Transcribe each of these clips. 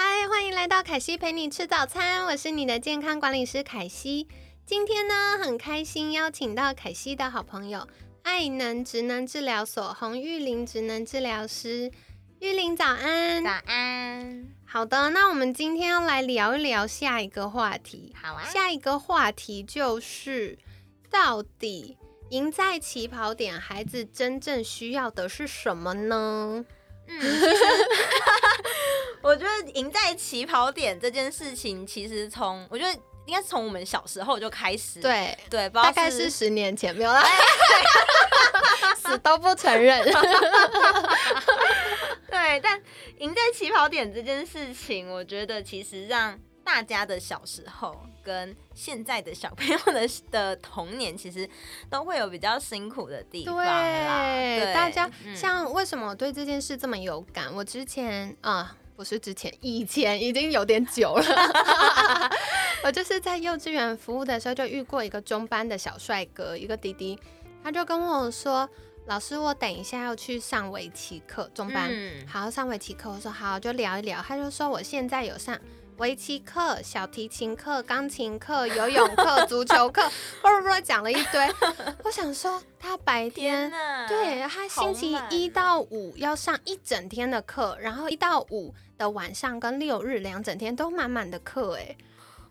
嗨，欢迎来到凯西陪你吃早餐，我是你的健康管理师凯西。今天呢，很开心邀请到凯西的好朋友爱能职能治疗所洪玉玲职能治疗师。玉玲早安，早安。好的，那我们今天要来聊一聊下一个话题。好啊，下一个话题就是到底赢在起跑点，孩子真正需要的是什么呢？嗯，我觉得赢在起跑点这件事情，其实从我觉得应该是从我们小时候就开始。对对，大概是十年前没有啦，死都不承认。对，但赢在起跑点这件事情，我觉得其实让大家的小时候跟现在的小朋友的的童年，其实都会有比较辛苦的地方对，大家像为什么我对这件事这么有感？我之前啊，不是之前，以前已经有点久了。我就是在幼稚园服务的时候，就遇过一个中班的小帅哥，一个弟弟，他就跟我说。老师，我等一下要去上围棋课，中班，好上围棋课。我说好，就聊一聊。他就说我现在有上围棋课、小提琴课、钢琴课、游泳课、足球课，啵啵啵讲了一堆。我想说，他白天对他星期一到五要上一整天的课，然后一到五的晚上跟六日两整天都满满的课，哎，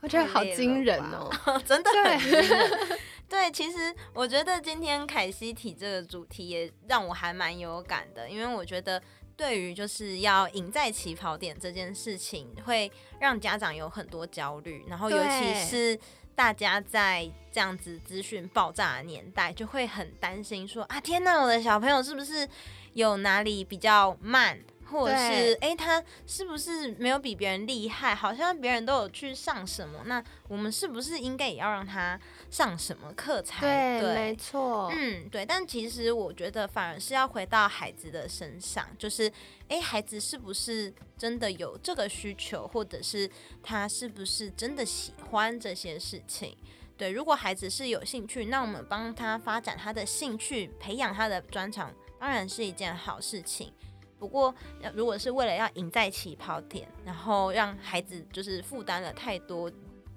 我觉得好惊人哦，真的对。对，其实我觉得今天凯西提这个主题也让我还蛮有感的，因为我觉得对于就是要赢在起跑点这件事情，会让家长有很多焦虑，然后尤其是大家在这样子资讯爆炸的年代，就会很担心说啊，天哪，我的小朋友是不是有哪里比较慢？或者是哎，他是不是没有比别人厉害？好像别人都有去上什么，那我们是不是应该也要让他上什么课才对？没错，嗯，对。但其实我觉得反而是要回到孩子的身上，就是哎，孩子是不是真的有这个需求，或者是他是不是真的喜欢这些事情？对，如果孩子是有兴趣，那我们帮他发展他的兴趣，培养他的专长，当然是一件好事情。不过，如果是为了要赢在起跑点，然后让孩子就是负担了太多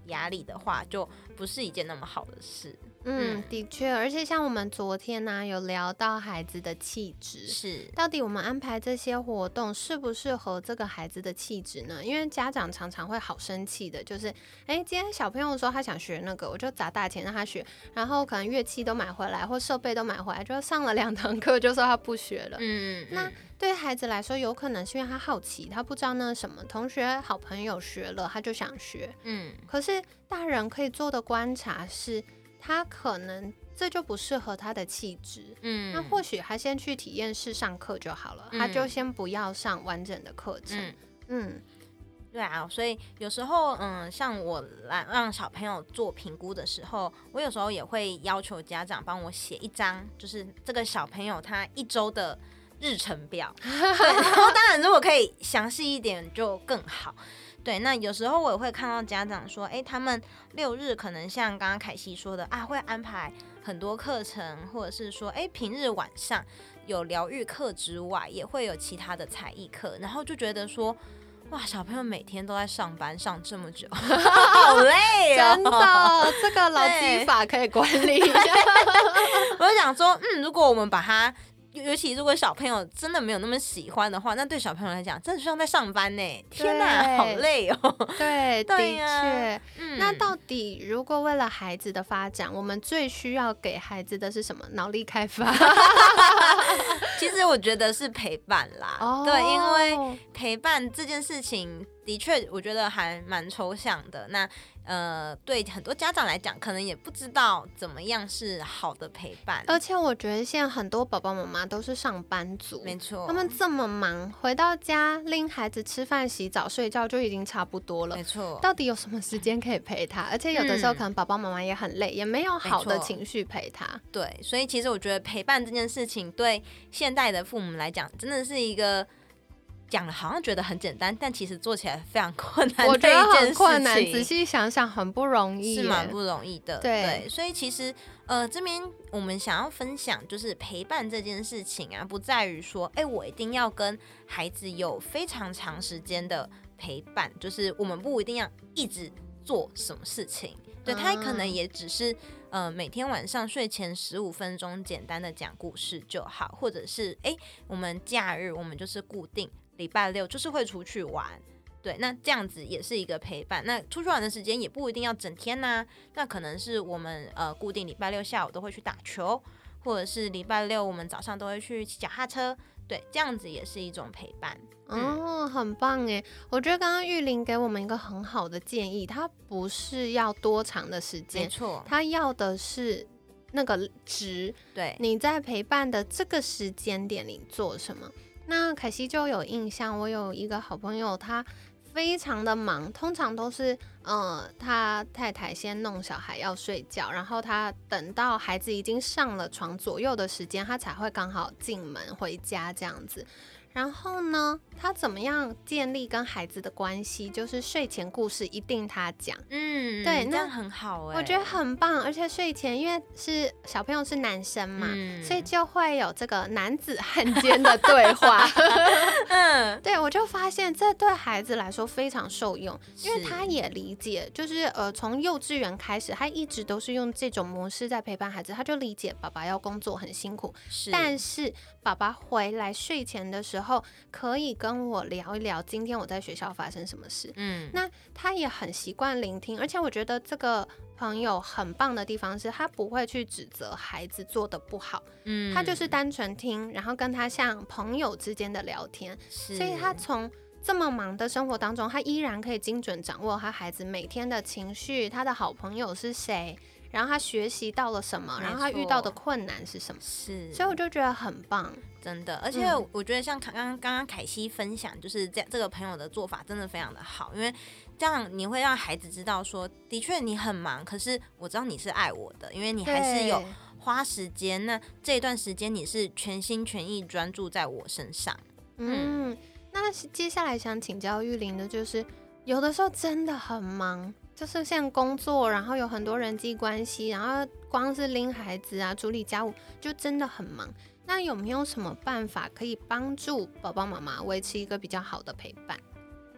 压力的话，就不是一件那么好的事。嗯，的确，而且像我们昨天呢，有聊到孩子的气质，是到底我们安排这些活动适不适合这个孩子的气质呢？因为家长常常会好生气的，就是，哎，今天小朋友说他想学那个，我就砸大钱让他学，然后可能乐器都买回来或设备都买回来，就上了两堂课就说他不学了。嗯，那对孩子来说，有可能是因为他好奇，他不知道那什么同学好朋友学了，他就想学。嗯，可是大人可以做的观察是。他可能这就不适合他的气质，嗯，那或许他先去体验室上课就好了，他就先不要上完整的课程，嗯，对啊，所以有时候，嗯，像我来让小朋友做评估的时候，我有时候也会要求家长帮我写一张，就是这个小朋友他一周的日程表，对，然后当然如果可以详细一点就更好。对，那有时候我也会看到家长说，哎，他们六日可能像刚刚凯西说的啊，会安排很多课程，或者是说，哎，平日晚上有疗愈课之外，也会有其他的才艺课，然后就觉得说，哇，小朋友每天都在上班上这么久，好累哦，真的，这个劳基法可以管理一下。我就想说，嗯，如果我们把它。尤其如果小朋友真的没有那么喜欢的话，那对小朋友来讲，真的像在上班呢。天哪，好累哦。对，的确。那到底如果为了孩子的发展，我们最需要给孩子的是什么？脑力开发。其实我觉得是陪伴啦。哦对，因为陪伴这件事情。的确，我觉得还蛮抽象的。那呃，对很多家长来讲，可能也不知道怎么样是好的陪伴。而且我觉得现在很多宝宝妈妈都是上班族，没错，他们这么忙，回到家拎孩子吃饭、洗澡、睡觉就已经差不多了。没错，到底有什么时间可以陪他？而且有的时候可能宝宝妈妈也很累，也没有好的情绪陪他。对，所以其实我觉得陪伴这件事情，对现代的父母来讲，真的是一个。讲了好像觉得很简单，但其实做起来非常困难。我觉得很困难，仔细想想很不容易，是蛮不容易的。对，所以其实呃这边我们想要分享就是陪伴这件事情啊，不在于说哎我一定要跟孩子有非常长时间的陪伴，就是我们不一定要一直做什么事情，对他可能也只是呃每天晚上睡前十五分钟简单的讲故事就好，或者是哎我们假日我们就是固定。礼拜六就是会出去玩，对，那这样子也是一个陪伴。那出去玩的时间也不一定要整天呐，那可能是我们呃固定礼拜六下午都会去打球，或者是礼拜六我们早上都会去骑脚踏车，对，这样子也是一种陪伴。哦，很棒哎！我觉得刚刚玉林给我们一个很好的建议，他不是要多长的时间，没错，他要的是那个值。对，你在陪伴的这个时间点里做什么？那凯西就有印象，我有一个好朋友，他非常的忙，通常都是，呃，他太太先弄小孩要睡觉，然后他等到孩子已经上了床左右的时间，他才会刚好进门回家这样子。然后呢，他怎么样建立跟孩子的关系？就是睡前故事一定他讲，嗯，对，那很好哎，我觉得很棒。而且睡前因为是小朋友是男生嘛，所以就会有这个男子汉间的对话。嗯，对我就发现这对孩子来说非常受用，因为他也理解，就是呃从幼稚园开始，他一直都是用这种模式在陪伴孩子，他就理解爸爸要工作很辛苦，是，但是爸爸回来睡前的时候。可以跟我聊一聊今天我在学校发生什么事。嗯，那他也很习惯聆听，而且我觉得这个朋友很棒的地方是他不会去指责孩子做的不好。嗯，他就是单纯听，然后跟他像朋友之间的聊天。所以他从这么忙的生活当中，他依然可以精准掌握他孩子每天的情绪，他的好朋友是谁。然后他学习到了什么？然后他遇到的困难是什么？是，所以我就觉得很棒，真的。而且我觉得像刚刚刚刚凯西分享，就是这这个朋友的做法真的非常的好，因为这样你会让孩子知道说，的确你很忙，可是我知道你是爱我的，因为你还是有花时间。那这段时间你是全心全意专注在我身上。嗯，那接下来想请教玉玲的就是，有的时候真的很忙。就是像工作，然后有很多人际关系，然后光是拎孩子啊、处理家务，就真的很忙。那有没有什么办法可以帮助宝宝妈妈维持一个比较好的陪伴？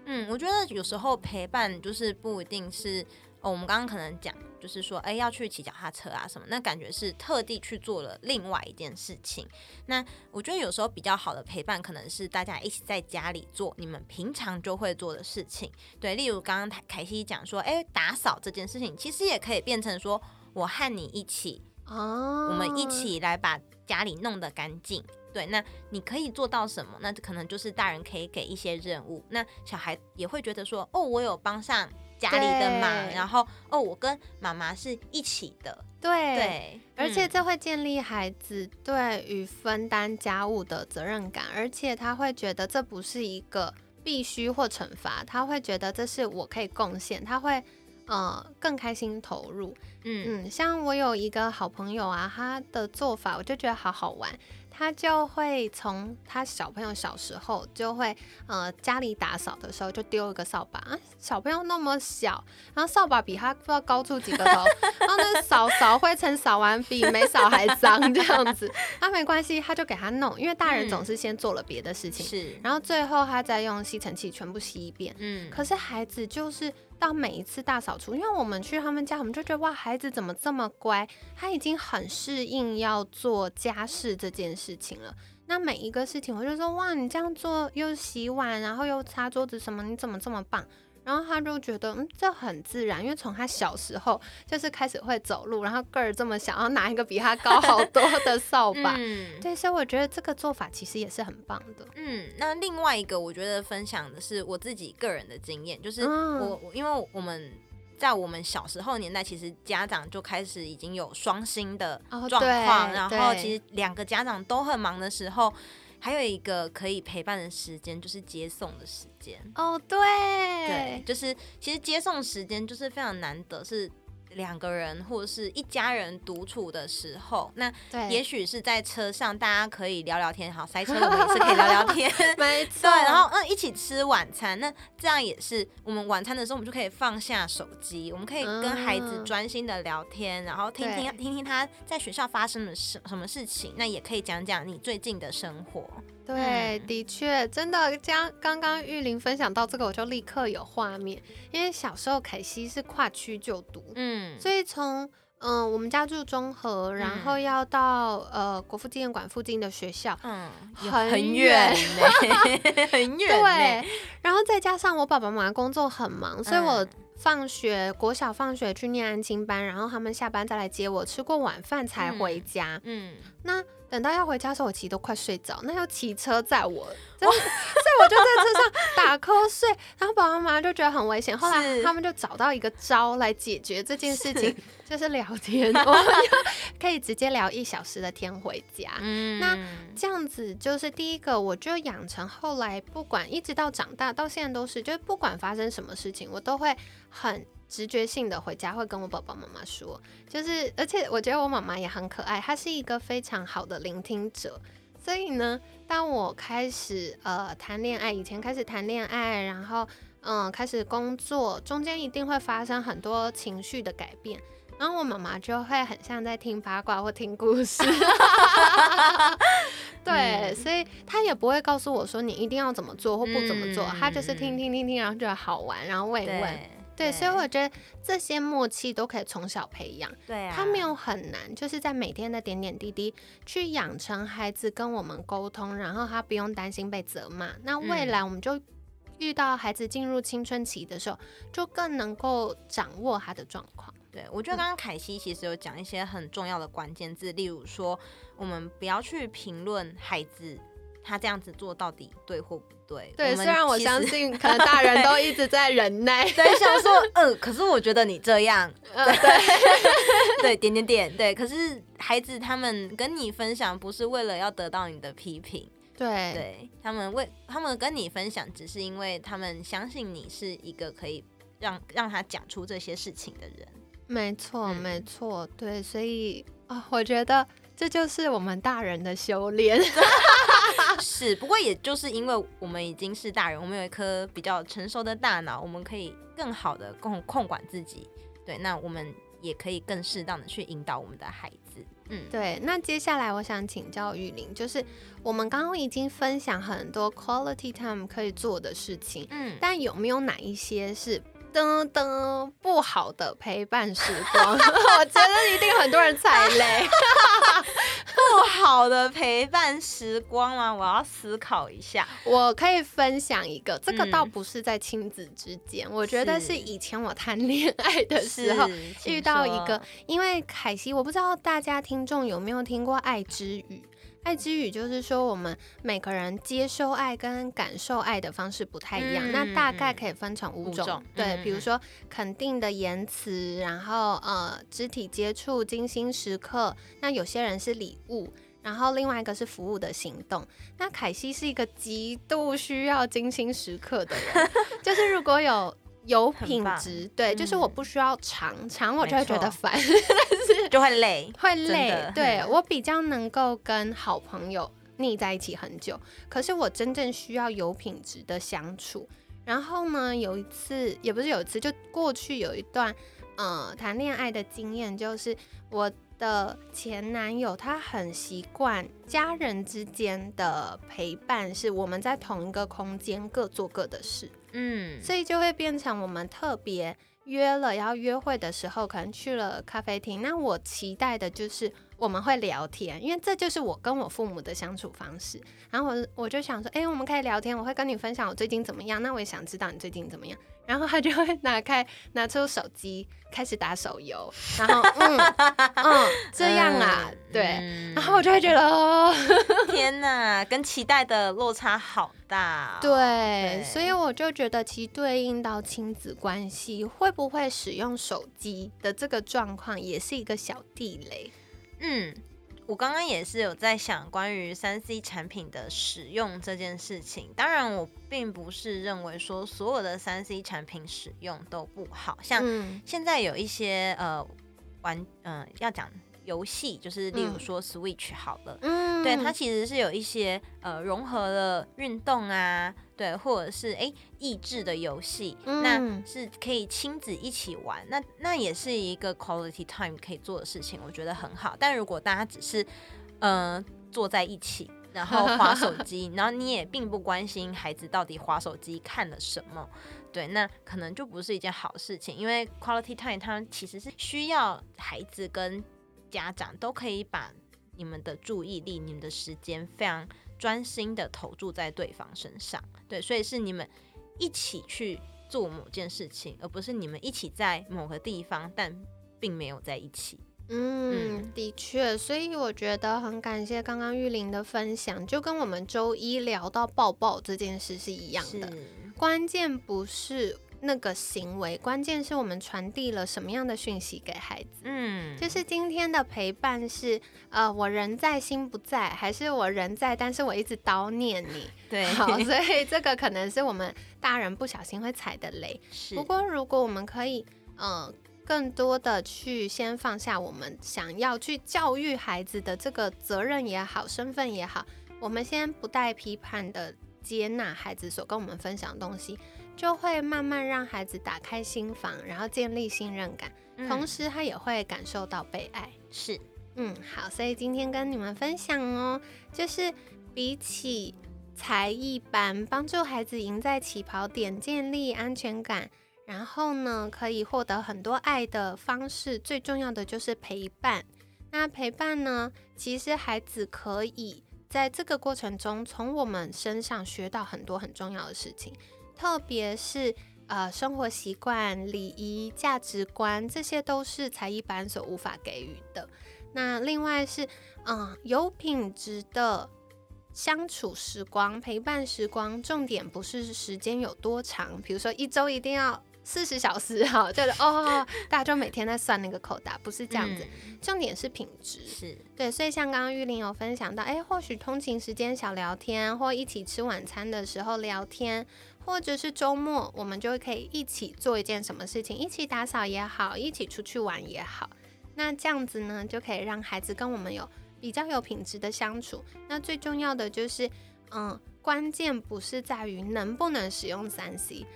嗯，我觉得有时候陪伴就是不一定是。我们刚刚可能讲，就是说，哎，要去骑脚踏车啊什么，那感觉是特地去做了另外一件事情。那我觉得有时候比较好的陪伴，可能是大家一起在家里做你们平常就会做的事情。对，例如刚刚凯凯西讲说，哎，打扫这件事情，其实也可以变成说，我和你一起，哦，我们一起来把家里弄得干净。对，那你可以做到什么？那可能就是大人可以给一些任务，那小孩也会觉得说，哦，我有帮上。家里的嘛，然后哦，我跟妈妈是一起的，对。对，而且这会建立孩子对于分担家务的责任感，而且他会觉得这不是一个必须或惩罚，他会觉得这是我可以贡献，他会呃更开心投入。嗯。嗯，像我有一个好朋友啊，他的做法我就觉得好好玩。他就会从他小朋友小时候就会，呃，家里打扫的时候就丢一个扫把啊。小朋友那么小，然后扫把比他不知道高出几个头，然后那扫扫灰尘扫完比没扫还脏这样子。他没关系，他就给他弄，因为大人总是先做了别的事情，是，然后最后他再用吸尘器全部吸一遍。嗯，可是孩子就是。到每一次大扫除，因为我们去他们家，我们就觉得哇，孩子怎么这么乖？他已经很适应要做家事这件事情了。那每一个事情，我就说哇，你这样做又洗碗，然后又擦桌子什么，你怎么这么棒？然后他就觉得嗯这很自然，因为从他小时候就是开始会走路，然后个儿这么小，然后拿一个比他高好多的扫把，嗯，对，所以我觉得这个做法其实也是很棒的。嗯，那另外一个我觉得分享的是我自己个人的经验，就是嗯我我因为我们在我们小时候年代，其实家长就开始已经有双薪的哦状况，对然后其实两个家长都很忙的时候，还有一个可以陪伴的时间，就是接送的时间。哦，对，对，就是其实接送时间就是非常难得，是两个人或者是一家人独处的时候，那，也许是在车上大家可以聊聊天，好塞车我们也是可以聊聊 天。没错，对，然后嗯，一起吃晚餐，那这样也是我们晚餐的时候，我们就可以放下手机，我们可以跟孩子嗯专心的聊天，然后听听听听他在学校发生了什什么事情，那也可以讲讲你最近的生活。对，嗯。的确，真的，将刚刚玉玲分享到这个，我就立刻有画面，因为小时候凯西是跨区就读，嗯，所以从嗯、我们家住中和，然后要到呃国父纪念馆附近的学校，嗯，很很远 很远。对，然后再加上我爸爸妈妈工作很忙，所以我嗯。放学国小放学去念安亲班，然后他们下班再来接我，吃过晚饭才回家。嗯，那等到要回家的时候，我其实都快睡着，那要骑车载我，所以我就在车上打瞌睡，然后爸爸妈妈就觉得很危险，后来他们就找到一个招来解决这件事情，就是聊天，我们 就可以直接聊一小时的天回家。嗯，那这样子就是第一个，我就养成后来不管一直到长大到现在都是，就是不管发生什么事情，我都会很直觉性的回家会跟我爸爸妈妈说，就是而且我觉得我妈妈也很可爱，她是一个非常好的聆听者。所以呢，当我开始呃谈恋爱，以前开始谈恋爱，然后嗯开始工作，中间一定会发生很多情绪的改变。然后我妈妈就会很像在听八卦或听故事，对，嗯所以她也不会告诉我说你一定要怎么做或不怎么做，嗯她就是听听听听，然后觉得好玩，然后问一问。对对，所以我觉得这些默契都可以从小培养，对啊，它没有很难，就是在每天的点点滴滴去养成孩子跟我们沟通，然后他不用担心被责骂。那未嗯。来我们就遇到孩子进入青春期的时候，就更能够掌握他的状况。对，我觉得刚刚凯西其实有讲一些很重要的关键字，例如说，我们不要去评论孩子他这样子做到底对或不对。对，们虽然我相信 可能大人都一直在忍耐，在想说，嗯，可是我觉得你这样，呃，对，对，点点点，对，可是孩子他们跟你分享，不是为了要得到你的批评，对，对他们为他们跟你分享，只是因为他们相信你是一个可以让让他讲出这些事情的人。没错，嗯没错，对，所以啊、我觉得这就是我们大人的修炼。是，不过也就是因为我们已经是大人，我们有一颗比较成熟的大脑，我们可以更好的控控管自己。对，那我们也可以更适当的去引导我们的孩子。嗯，对，那接下来我想请教玉玲，就是我们刚刚已经分享很多 quality time 可以做的事情，嗯，但有没有哪一些是噔噔不好的陪伴时光？我觉得一定很多人踩雷。不好的陪伴时光吗？我要思考一下。我可以分享一个，这个嗯倒不是在亲子之间，我觉得是是以前我谈恋爱的时候。遇到一个，因为凯西，我不知道大家听众有没有听过爱之语。爱之语就是说，我们每个人接收爱跟感受爱的方式不太一样，嗯那大概可以分成五种。对，比如说肯定的言辞，然后呃肢体接触、精心时刻。那有些人是礼物，然后另外一个是服务的行动。那凯西是一个极度需要精心时刻的人，就是如果有。有品质，对，就是我嗯不需要长长，我就会觉得错烦。就会累。会累，对嗯我比较能够跟好朋友腻在一起很久，可是我真正需要有品质的相处。然后呢，有一次也不是有一次，就过去有一段呃谈恋爱的经验，就是我的前男友他很习惯家人之间的陪伴，是我们在同一个空间各做各的事。嗯，所以就会变成我们特别约了要约会的时候，可能去了咖啡厅。那我期待的就是我们会聊天，因为这就是我跟我父母的相处方式。然后我我就想说，哎、我们可以聊天，我会跟你分享我最近怎么样，那我也想知道你最近怎么样。然后他就会拿开拿出手机开始打手游，然后嗯嗯这样啊，嗯对。嗯然后我就会觉得哦，天哪，跟期待的落差好大、哦。对，对所以我就觉得其对应到亲子关系，会不会使用手机的这个状况，也是一个小地雷。嗯，我刚刚也是有在想关于三 C 产品的使用这件事情。当然，我并不是认为说所有的三 C 产品使用都不好，像嗯现在有一些呃玩嗯、呃要讲游戏，就是例如嗯说 Switch 好了。嗯对，它其实是有一些呃融合了运动啊，对，或者是哎益智的游戏，那嗯是可以亲子一起玩，那那也是一个 quality time 可以做的事情，我觉得很好。但如果大家只是呃坐在一起，然后划手 机，然后你也并不关心孩子到底划手机看了什么，对，那可能就不是一件好事情，因为 quality time 它其实是需要孩子跟家长都可以把你们的注意力、你们的时间非常专心的投注在对方身上，对，所以是你们一起去做某件事情，而不是你们一起在某个地方，但并没有在一起。嗯，的确，所以我觉得很感谢刚刚玉玲的分享，就跟我们周一聊到抱抱这件事是一样的。关键不是那个行为，关键是我们传递了什么样的讯息给孩子。嗯，就是今天的陪伴是，呃，我人在心不在，还是我人在，但是我一直叨念你。对，好，所以这个可能是我们大人不小心会踩的雷。是不过，如果我们可以，呃，更多的去先放下我们想要去教育孩子的这个责任也好，身份也好，我们先不带批判的接纳孩子所跟我们分享的东西，就会慢慢让孩子打开心房，然后建立信任感，同时时他也会感受到被爱。是嗯，好，所以今天跟你们分享哦，就是比起才艺班，帮助孩子赢在起跑点，建立安全感，然后呢，可以获得很多爱的方式，最重要的就是陪伴。那陪伴呢，其实孩子可以在这个过程中，从我们身上学到很多很重要的事情，特别是呃生活习惯、礼仪、价值观，这些都是才艺班所无法给予的。那另外是，嗯，有品质的相处时光、陪伴时光，重点不是时间有多长，比如说一周一定要四十小时，哈，就是哦，大家就每天在算那个扣打，不是这样子，嗯重点是品质。是对，所以像刚刚玉玲有分享到，哎，或许通勤时间小聊天，或一起吃晚餐的时候聊天，或者是周末，我们就可以一起做一件什么事情，一起打扫也好，一起出去玩也好。那这样子呢，就可以让孩子跟我们有比较有品质的相处。那最重要的就是，嗯，关键不是在于能不能使用三 C。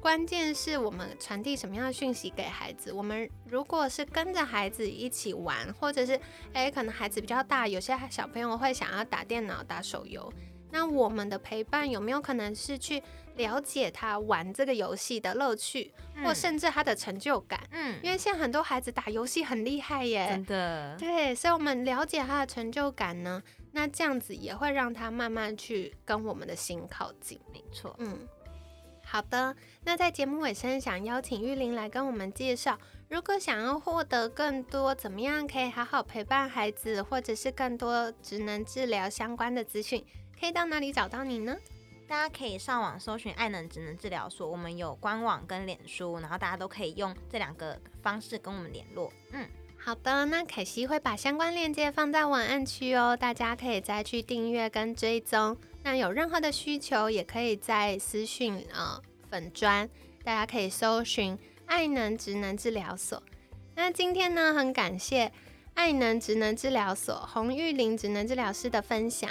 关键是我们传递什么样的讯息给孩子。我们如果是跟着孩子一起玩，或者是诶，可能孩子比较大，有些小朋友会想要打电脑、打手游。那我们的陪伴有没有可能是去了解他玩这个游戏的乐趣，或甚至他的成就感？嗯，因为现在很多孩子打游戏很厉害耶真，的对，所以我们了解他的成就感呢，那这样子也会让他慢慢去跟我们的心靠近。没错。嗯，好的。那在节目尾声，想邀请玉玲来跟我们介绍，如果想要获得更多怎么样可以好好陪伴孩子，或者是更多职能治疗相关的资讯，可以到哪里找到你呢？大家可以上网搜寻爱能职能治疗所，我们有官网跟脸书，然后大家都可以用这两个方式跟我们联络。嗯，好的，那凯西会把相关链接放在文案区哦，大家可以再去订阅跟追踪。那有任何的需求，也可以在私讯呃粉砖，大家可以搜寻爱能职能治疗所。那今天呢，很感谢爱能职能治疗所洪玉玲职能治疗师的分享。